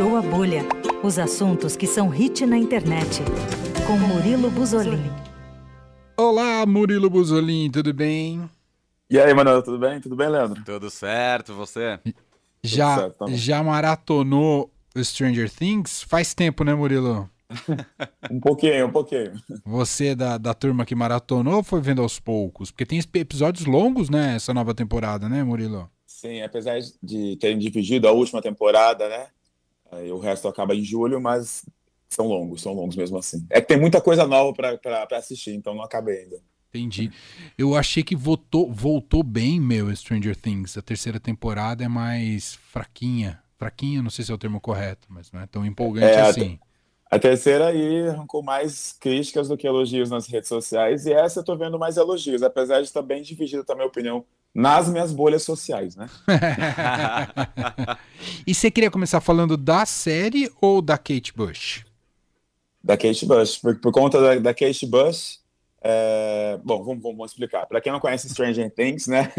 Furou a Bolha. Os assuntos que são hit na internet. Com Murilo Buzolin. Olá, Murilo Buzolin, tudo bem? E aí, Manuel, tudo bem? Tudo bem, Leandro? Tudo certo, você? Já, certo, tá já maratonou Stranger Things? Faz tempo, né, Murilo? Um pouquinho, um pouquinho. Você é da, da turma que maratonou ou foi vendo aos poucos? Porque tem episódios longos, né, essa nova temporada, né, Murilo? Sim, apesar de terem dividido a última temporada, né? Aí o resto acaba em julho, mas são longos, são longos mesmo assim. É que tem muita coisa nova pra assistir, então não acabei ainda. Entendi. Eu achei que voltou, voltou bem, meu, Stranger Things. A terceira temporada é mais fraquinha. Fraquinha, não sei se é o termo correto, mas não é tão empolgante É, assim. A terceira aí arrancou mais críticas do que elogios nas redes sociais, e essa eu tô vendo mais elogios, apesar de estar bem dividida também a opinião nas minhas bolhas sociais, né? e você queria começar falando da série ou da Kate Bush? da Kate Bush. Por, por conta da, da Kate Bush, é, bom, vamos, vamos, explicar. Para quem não conhece Stranger Things, né?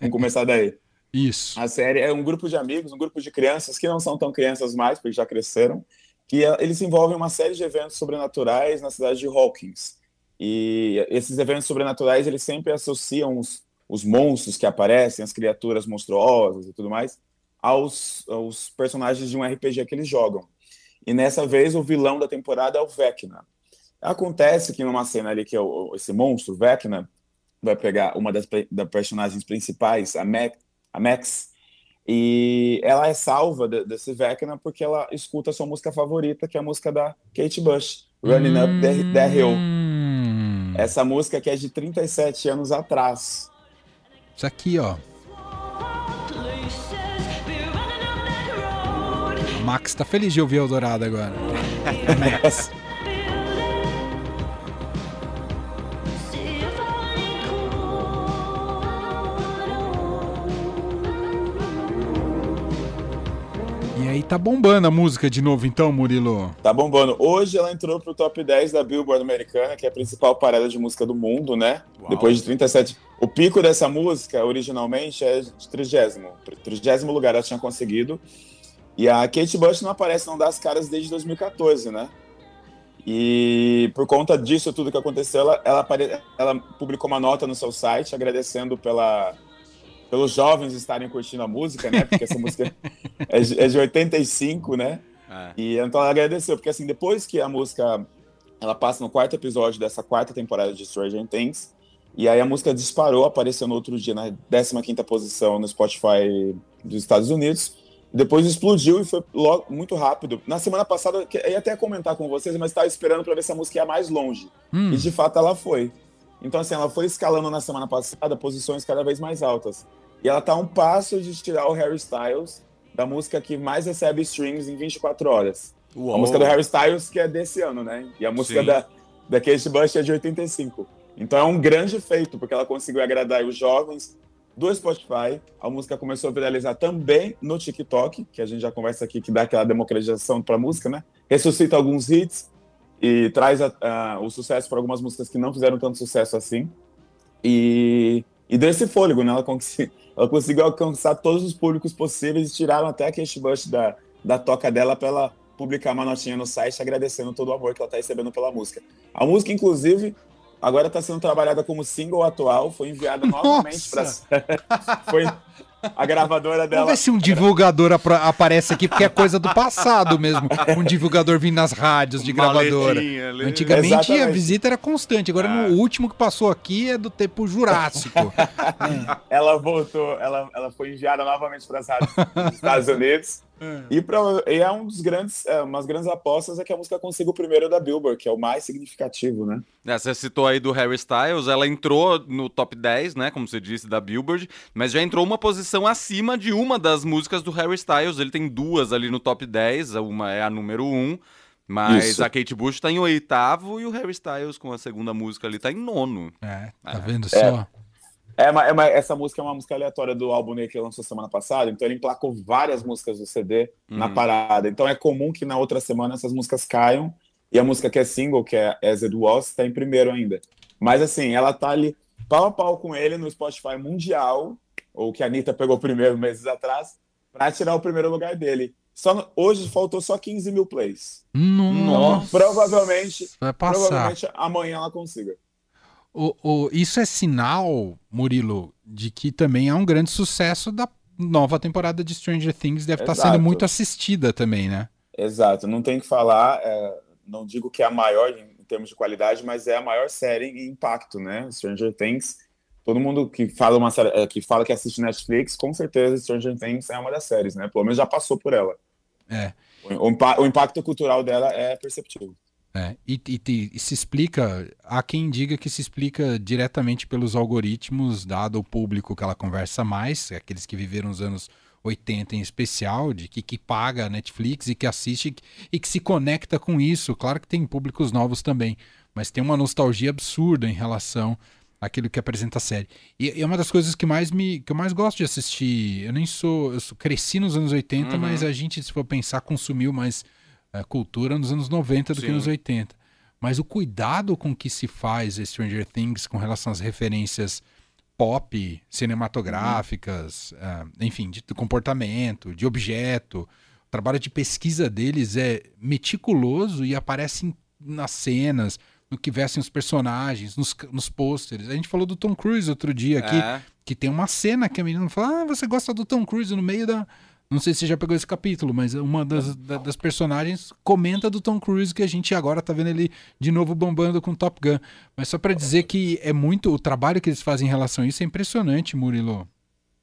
vamos começar daí. Isso. A série é um grupo de amigos, um grupo de crianças que não são tão crianças mais, porque já cresceram, que eh, eles envolvem uma série de eventos sobrenaturais na cidade de Hawkins. E esses eventos sobrenaturais, eles sempre associam os, os monstros que aparecem, as criaturas monstruosas e tudo mais, aos, aos personagens de um RPG que eles jogam. E nessa vez o vilão da temporada é o Vecna. Acontece que numa cena ali que é o, esse monstro, Vecna, vai pegar uma das, das personagens principais, a, Mac, a Max, e ela é salva de, desse Vecna porque ela escuta a sua música favorita, que é a música da Kate Bush, Running Up the, the Hill. Hum, Essa música que é de 37 anos atrás. Isso aqui, ó. A Max tá feliz de ouvir Eldorado agora. Max. E aí tá bombando a música de novo então, Murilo. Tá bombando. Hoje ela entrou pro top 10 da Billboard americana, que é a principal parada de música do mundo, né? Uau. Depois de 37. O pico dessa música, originalmente, é de 30. 30 lugar ela tinha conseguido. E a Kate Bush não aparece, não dá as caras desde 2014, né? E por conta disso, tudo que aconteceu, ela, ela, ela publicou uma nota no seu site agradecendo pela, pelos jovens estarem curtindo a música, né? Porque essa música é de, é de 85, né? É. E então ela agradeceu, porque assim, depois que a música ela passa no quarto episódio dessa quarta temporada de Stranger Things, e aí a música disparou, apareceu no outro dia na 15ª posição no Spotify dos Estados Unidos. Depois explodiu e foi logo muito rápido. Na semana passada, eu ia até comentar com vocês, mas estava esperando para ver se a música ia mais longe. Hum, E de fato ela foi. Então, assim, ela foi escalando na semana passada posições cada vez mais altas. E ela tá a um passo de tirar o Harry Styles da música que mais recebe streams em 24 horas. A Uou. música do Harry Styles, que é desse ano, né? E a música Sim. da, da Kate Bush é de 85. Então é um grande feito, porque ela conseguiu agradar os jovens do Spotify. A música começou a viralizar também no TikTok, que a gente já conversa aqui, que dá aquela democratização para música, né? Ressuscita alguns hits e traz a- a- o sucesso para algumas músicas que não fizeram tanto sucesso assim. E, e deu esse fôlego, né? Ela, consi- ela conseguiu alcançar todos os públicos possíveis e tiraram até a Kate Bush da, da toca dela para ela publicar uma notinha no site agradecendo todo o amor que ela está recebendo pela música. A música, inclusive, agora está sendo trabalhada como single atual, foi enviada novamente para. foi a gravadora dela. Vamos ver se um divulgador apra- aparece aqui, porque é coisa do passado mesmo. Um divulgador vindo nas rádios de gravadora. Antigamente a Exatamente. visita era constante, agora Ah. no último que passou aqui é do tempo jurássico. ela voltou, ela, ela foi enviada novamente para as rádios dos Estados Unidos. E, pra, e é um dos grandes, é, umas grandes apostas é que a música consiga o primeiro da Billboard, que é o mais significativo, né? É, você citou aí do Harry Styles, ela entrou no top 10, né, como você disse, da Billboard, mas já entrou uma posição acima de uma das músicas do Harry Styles. Ele tem duas ali no top 10, uma é a número 1, mas Isso. a Kate Bush tá em oitavo e o Harry Styles com a segunda música ali tá em nono. É, tá vendo só? É uma- é uma- essa música é uma música aleatória do álbum que ele lançou semana passada, então ele emplacou várias músicas do CD na Uhum. parada. Então é comum que na outra semana essas músicas caiam e a música que é single, que é As It Was, tá em primeiro ainda. Mas assim, ela tá ali pau a pau com ele no Spotify mundial, ou que a Anitta pegou primeiro meses atrás, para tirar o primeiro lugar dele. Só hoje faltou só 15 mil plays. Nossa, Provavelmente, vai passar. provavelmente amanhã ela consiga. O, o- isso é sinal, Murilo, de que também é um grande sucesso da nova temporada de Stranger Things. Deve estar sendo Exato. muito assistida também, né? Exato, não tem que falar, é, não digo que é a maior em, em termos de qualidade, mas é a maior série em impacto, né? Stranger Things. Todo mundo que fala uma série- é, que fala que assiste Netflix, com certeza Stranger Things é uma das séries, né? Pelo menos já passou por ela. É. O, o o impacto cultural dela é perceptível. É, e, e- e- se explica, há quem diga que se explica diretamente pelos algoritmos, dado o público que ela conversa mais, aqueles que viveram os anos 80 em especial, de que, que paga a Netflix e que assiste e que se conecta com isso. Claro que tem públicos novos também, mas tem uma nostalgia absurda em relação àquilo que apresenta a série. E, é uma das coisas que mais me que eu mais gosto de assistir. Eu nem sou, eu sou- cresci nos anos 80, Uhum. mas a gente, se for pensar, consumiu mais eh, cultura nos anos 90 do que Sim. nos 80. Mas o cuidado com que se faz Stranger Things com relação às referências pop, cinematográficas, ah, enfim, de comportamento, de objeto. O trabalho de pesquisa deles é meticuloso e aparece em- nas cenas, no que vestem os personagens, nos, nos pôsteres. A gente falou do Tom Cruise outro dia aqui, É. que tem uma cena que a menina fala: Ah, você gosta do Tom Cruise no meio da. Não sei se você já pegou esse capítulo, mas uma das, da- das personagens comenta do Tom Cruise que a gente agora tá vendo ele de novo bombando com Top Gun. Mas só pra dizer que é muito. O trabalho que eles fazem em relação a isso é impressionante, Murilo.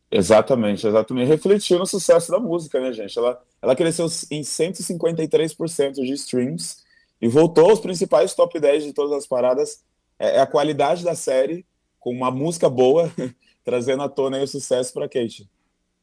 Exatamente, exatamente. Refletiu no sucesso da música, né, gente? Ela, ela cresceu em 153% de streams e voltou aos principais top 10 de todas as paradas. É, é a qualidade da série, com uma música boa, trazendo à tona aí o sucesso para Kate.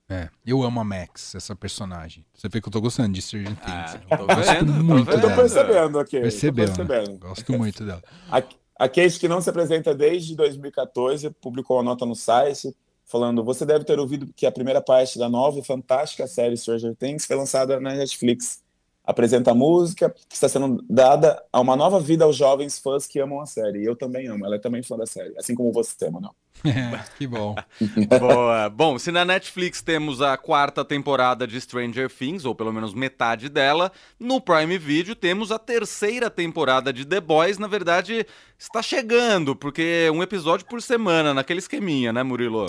É, eu amo a Max, essa personagem. Você vê que eu tô gostando de Stranger Things. Ah, tô Gosto vendo, tô muito Eu tô dela. percebendo aqui. tô Percebeu, né? percebendo. Gosto muito dela. A, a Kate, que não se apresenta desde 2014, publicou uma nota no site falando: Você deve ter ouvido que a primeira parte da nova e fantástica série Stranger Things foi lançada na Netflix. Apresenta a música que está sendo dada a uma nova vida aos jovens fãs que amam a série. E eu também amo, ela é também fã da série, assim como você, Manuel. É, que bom. Boa. Bom, se na Netflix temos a quarta temporada de Stranger Things, ou pelo menos metade dela, no Prime Video temos a terceira temporada de The Boys. Na verdade, está chegando, porque é um episódio por semana, naquele esqueminha, né, Murilo?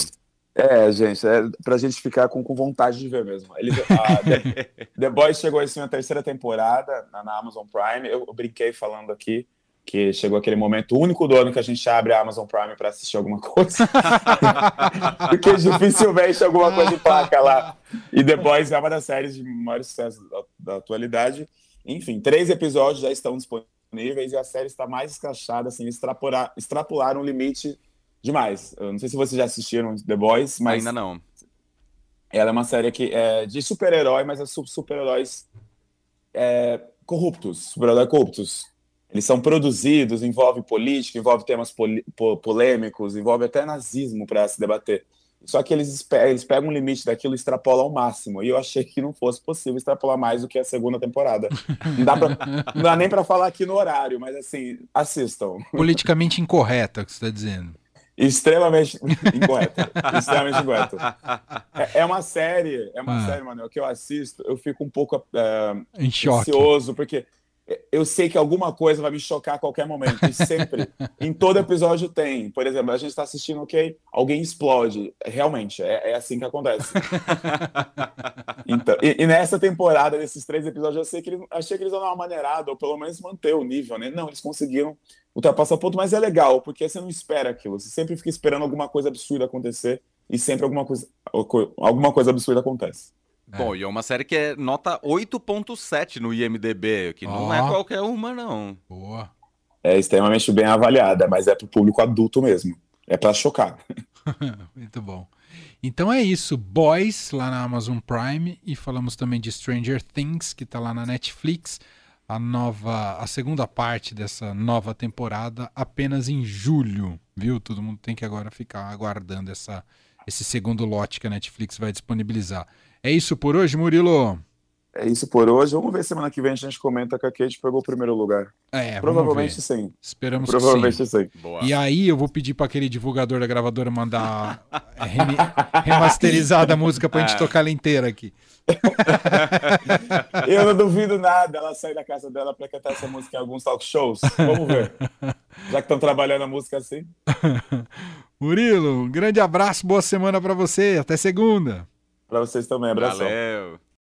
É, gente, é pra gente ficar com, com vontade de ver mesmo. Ele, a The, The Boys chegou assim na terceira temporada na, na Amazon Prime. Eu, eu brinquei falando aqui que chegou aquele momento único do ano que a gente abre a Amazon Prime para assistir alguma coisa. Porque dificilmente alguma coisa emplaca lá. E The Boys é uma das séries de maior sucesso da, da atualidade. Enfim, três episódios já estão disponíveis e a série está mais escrachada, assim, extrapolar, extrapolar um limite demais. Eu não sei se vocês já assistiram The Boys, mas Ainda não. ela é uma série que é de super-herói, mas é su- super-heróis é, corruptos, super-heróis corruptos. Eles são produzidos, envolve política, envolve temas po- polêmicos, envolve até nazismo para se debater. Só que eles, eles pegam um limite daquilo e extrapolam ao máximo. E eu achei que não fosse possível extrapolar mais do que a segunda temporada. Não dá, pra- não dá nem para falar aqui no horário, mas assim, assistam. Politicamente incorreta, o que você está dizendo. Extremamente incorreto. extremamente incorreto. É, é uma série, é uma Ah. série, Manuel, que eu assisto, eu fico um pouco é, ansioso, porque eu sei que alguma coisa vai me chocar a qualquer momento. E sempre, em todo episódio tem. Por exemplo, a gente está assistindo, ok? Alguém explode. Realmente, é, é assim que acontece. Então, e, e nessa temporada, desses três episódios, eu sei que eles, achei que eles iam dar uma maneirada, ou pelo menos manter o nível, né? Não, eles conseguiram ultrapassar o ponto, mas é legal, porque você não espera aquilo. Você sempre fica esperando alguma coisa absurda acontecer, e sempre alguma coisa, alguma coisa absurda acontece. Bom, e é uma série que é nota 8.7 no IMDB, que não Ó. é qualquer uma, não. Boa. É extremamente bem avaliada, mas é para o público adulto mesmo. É para chocar. Muito bom. Então é isso, Boys lá na Amazon Prime e falamos também de Stranger Things que tá lá na Netflix. A nova, a segunda parte dessa nova temporada apenas em julho, viu? Todo mundo tem que agora ficar aguardando essa esse segundo lote que a Netflix vai disponibilizar. É isso por hoje, Murilo. É isso por hoje. Vamos ver semana que vem a gente comenta que a Kate pegou o primeiro lugar. É, Provavelmente vamos sim. Esperamos Provavelmente que sim. sim. Boa. E aí eu vou pedir para aquele divulgador da gravadora mandar remi- remasterizada a música pra gente É. tocar ela inteira aqui. Eu não duvido nada ela sair da casa dela para cantar essa música em alguns talk shows. Vamos ver. Já que estão trabalhando a música assim. Murilo, um grande abraço, boa semana para você, até segunda. Para vocês também. Abração. Valeu.